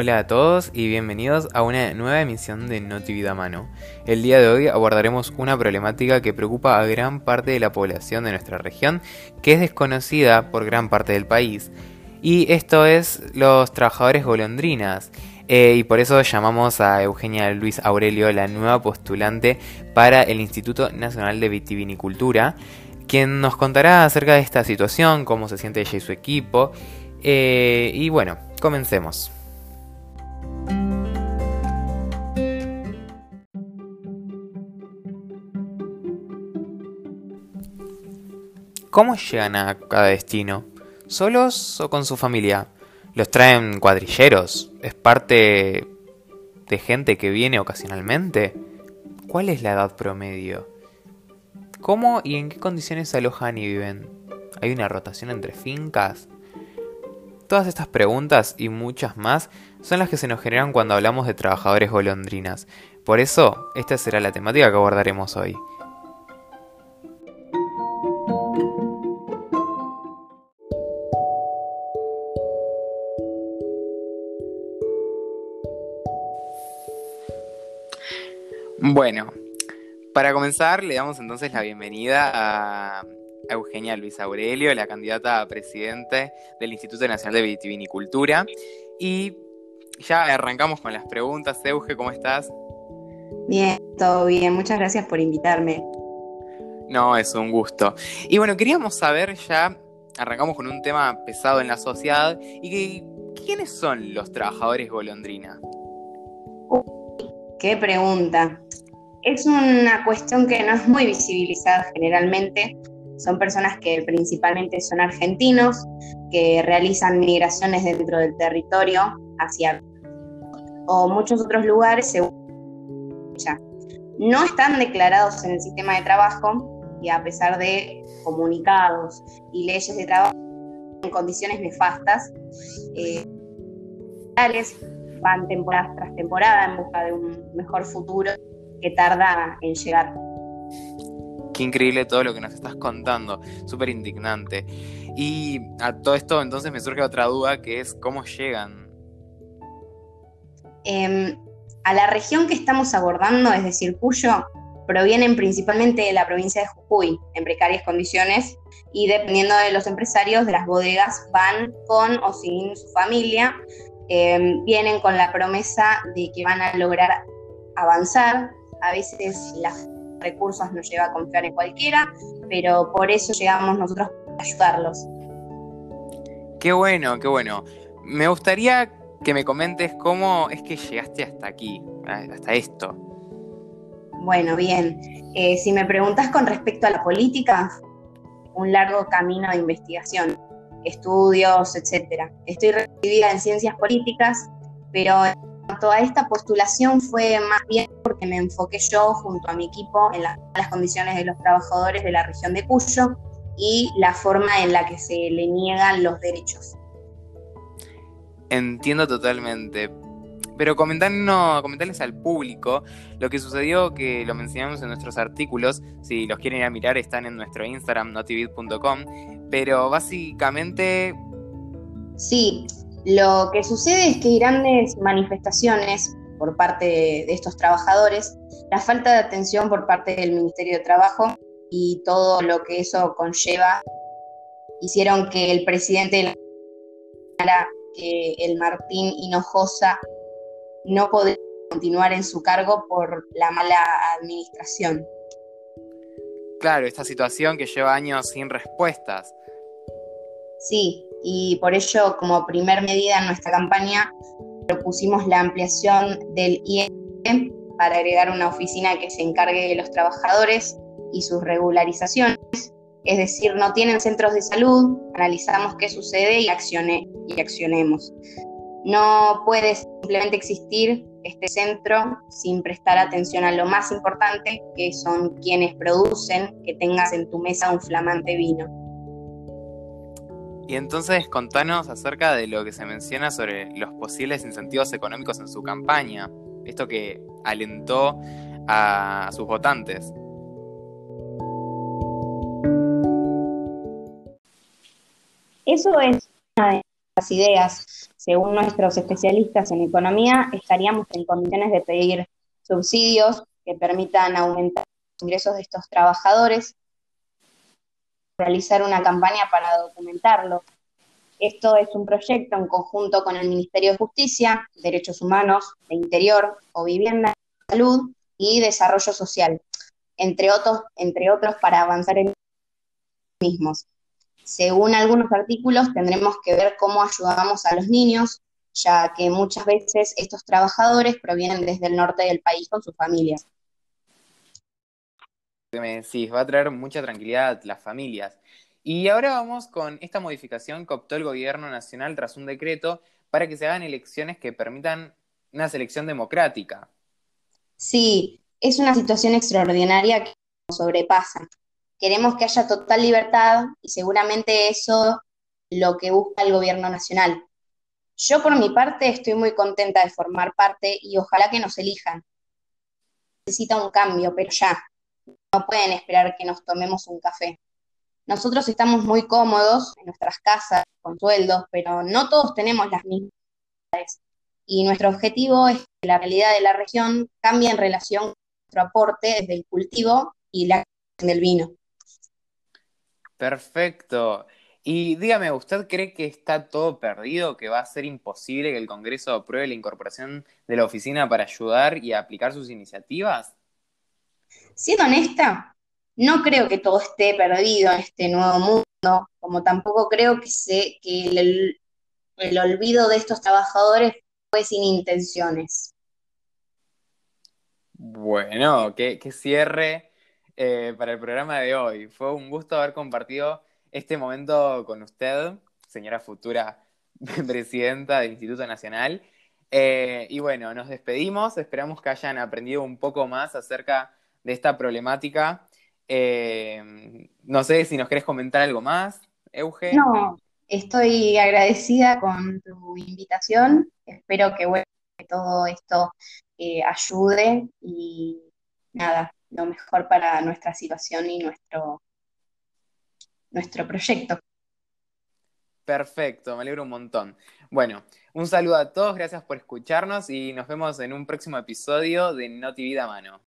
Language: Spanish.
Hola a todos y bienvenidos a una nueva emisión de Noti Vida Mano. El día de hoy abordaremos una problemática que preocupa a gran parte de la población de nuestra región, que es desconocida por gran parte del país. Y esto es los trabajadores golondrinas. Eh, y por eso llamamos a Eugenia Luis Aurelio, la nueva postulante para el Instituto Nacional de Vitivinicultura, quien nos contará acerca de esta situación, cómo se siente ella y su equipo. Eh, y bueno, comencemos. ¿Cómo llegan a cada destino? ¿Solos o con su familia? ¿Los traen cuadrilleros? ¿Es parte de gente que viene ocasionalmente? ¿Cuál es la edad promedio? ¿Cómo y en qué condiciones se alojan y viven? ¿Hay una rotación entre fincas? Todas estas preguntas y muchas más son las que se nos generan cuando hablamos de trabajadores golondrinas. Por eso, esta será la temática que abordaremos hoy. Bueno, para comenzar, le damos entonces la bienvenida a Eugenia Luis Aurelio, la candidata a presidente del Instituto Nacional de Vitivinicultura. Y ya arrancamos con las preguntas. Euge, ¿cómo estás? Bien, todo bien. Muchas gracias por invitarme. No, es un gusto. Y bueno, queríamos saber ya, arrancamos con un tema pesado en la sociedad, y ¿quiénes son los trabajadores golondrina? Qué pregunta. Es una cuestión que no es muy visibilizada generalmente. Son personas que principalmente son argentinos, que realizan migraciones dentro del territorio hacia o muchos otros lugares no están declarados en el sistema de trabajo y a pesar de comunicados y leyes de trabajo en condiciones nefastas, eh, van temporada tras temporada en busca de un mejor futuro que tarda en llegar. Qué increíble todo lo que nos estás contando, súper indignante. Y a todo esto entonces me surge otra duda que es cómo llegan. Em, a la región que estamos abordando, es decir, Cuyo, provienen principalmente de la provincia de Jujuy, en precarias condiciones, y dependiendo de los empresarios, de las bodegas van con o sin su familia, em, vienen con la promesa de que van a lograr avanzar a veces los recursos nos lleva a confiar en cualquiera, pero por eso llegamos nosotros a ayudarlos. Qué bueno, qué bueno. Me gustaría que me comentes cómo es que llegaste hasta aquí, hasta esto. Bueno, bien. Eh, si me preguntas con respecto a la política, un largo camino de investigación, estudios, etcétera. Estoy recibida en ciencias políticas, pero toda esta postulación fue más bien porque me enfoqué yo junto a mi equipo en las condiciones de los trabajadores de la región de Cuyo y la forma en la que se le niegan los derechos. Entiendo totalmente. Pero comentarnos, comentarles al público lo que sucedió, que lo mencionamos en nuestros artículos. Si los quieren ir a mirar, están en nuestro Instagram, notivid.com. Pero básicamente. Sí, lo que sucede es que hay grandes manifestaciones por parte de estos trabajadores, la falta de atención por parte del Ministerio de Trabajo y todo lo que eso conlleva, hicieron que el presidente de la que el Martín Hinojosa no podía continuar en su cargo por la mala administración. Claro, esta situación que lleva años sin respuestas. Sí, y por ello, como primer medida en nuestra campaña, propusimos la ampliación del IE para agregar una oficina que se encargue de los trabajadores y sus regularizaciones. Es decir, no tienen centros de salud, analizamos qué sucede y, accione, y accionemos. No puede simplemente existir este centro sin prestar atención a lo más importante, que son quienes producen que tengas en tu mesa un flamante vino. Y entonces contanos acerca de lo que se menciona sobre los posibles incentivos económicos en su campaña, esto que alentó a sus votantes. Eso es una de ideas. Según nuestros especialistas en economía, estaríamos en condiciones de pedir subsidios que permitan aumentar los ingresos de estos trabajadores, realizar una campaña para documentarlo. Esto es un proyecto en conjunto con el Ministerio de Justicia, Derechos Humanos, de Interior o Vivienda, Salud y Desarrollo Social, entre otros, entre otros para avanzar en mismos. Según algunos artículos, tendremos que ver cómo ayudamos a los niños, ya que muchas veces estos trabajadores provienen desde el norte del país con sus familias. Sí, va a traer mucha tranquilidad a las familias. Y ahora vamos con esta modificación que optó el gobierno nacional tras un decreto para que se hagan elecciones que permitan una selección democrática. Sí, es una situación extraordinaria que nos sobrepasa. Queremos que haya total libertad y seguramente eso lo que busca el gobierno nacional. Yo por mi parte estoy muy contenta de formar parte y ojalá que nos elijan. Necesita un cambio, pero ya. No pueden esperar que nos tomemos un café. Nosotros estamos muy cómodos en nuestras casas, con sueldos, pero no todos tenemos las mismas y nuestro objetivo es que la realidad de la región cambie en relación con nuestro aporte desde el cultivo y la del vino. Perfecto. Y dígame, ¿usted cree que está todo perdido, que va a ser imposible que el Congreso apruebe la incorporación de la oficina para ayudar y aplicar sus iniciativas? Siendo honesta, no creo que todo esté perdido en este nuevo mundo, como tampoco creo que, se, que el, el olvido de estos trabajadores fue sin intenciones. Bueno, qué, cierre eh, para el programa de hoy. Fue un gusto haber compartido este momento con usted, señora futura presidenta del Instituto Nacional. Eh, y bueno, nos despedimos. Esperamos que hayan aprendido un poco más acerca de esta problemática. Eh, no sé si nos querés comentar algo más, Euge. No, Estoy agradecida con tu invitación. Espero que, todo esto eh, ayude y nada, lo mejor para nuestra situación y nuestro, nuestro proyecto. Perfecto, me alegro un montón. Bueno, un saludo a todos, gracias por escucharnos y nos vemos en un próximo episodio de Noti Vida Mano.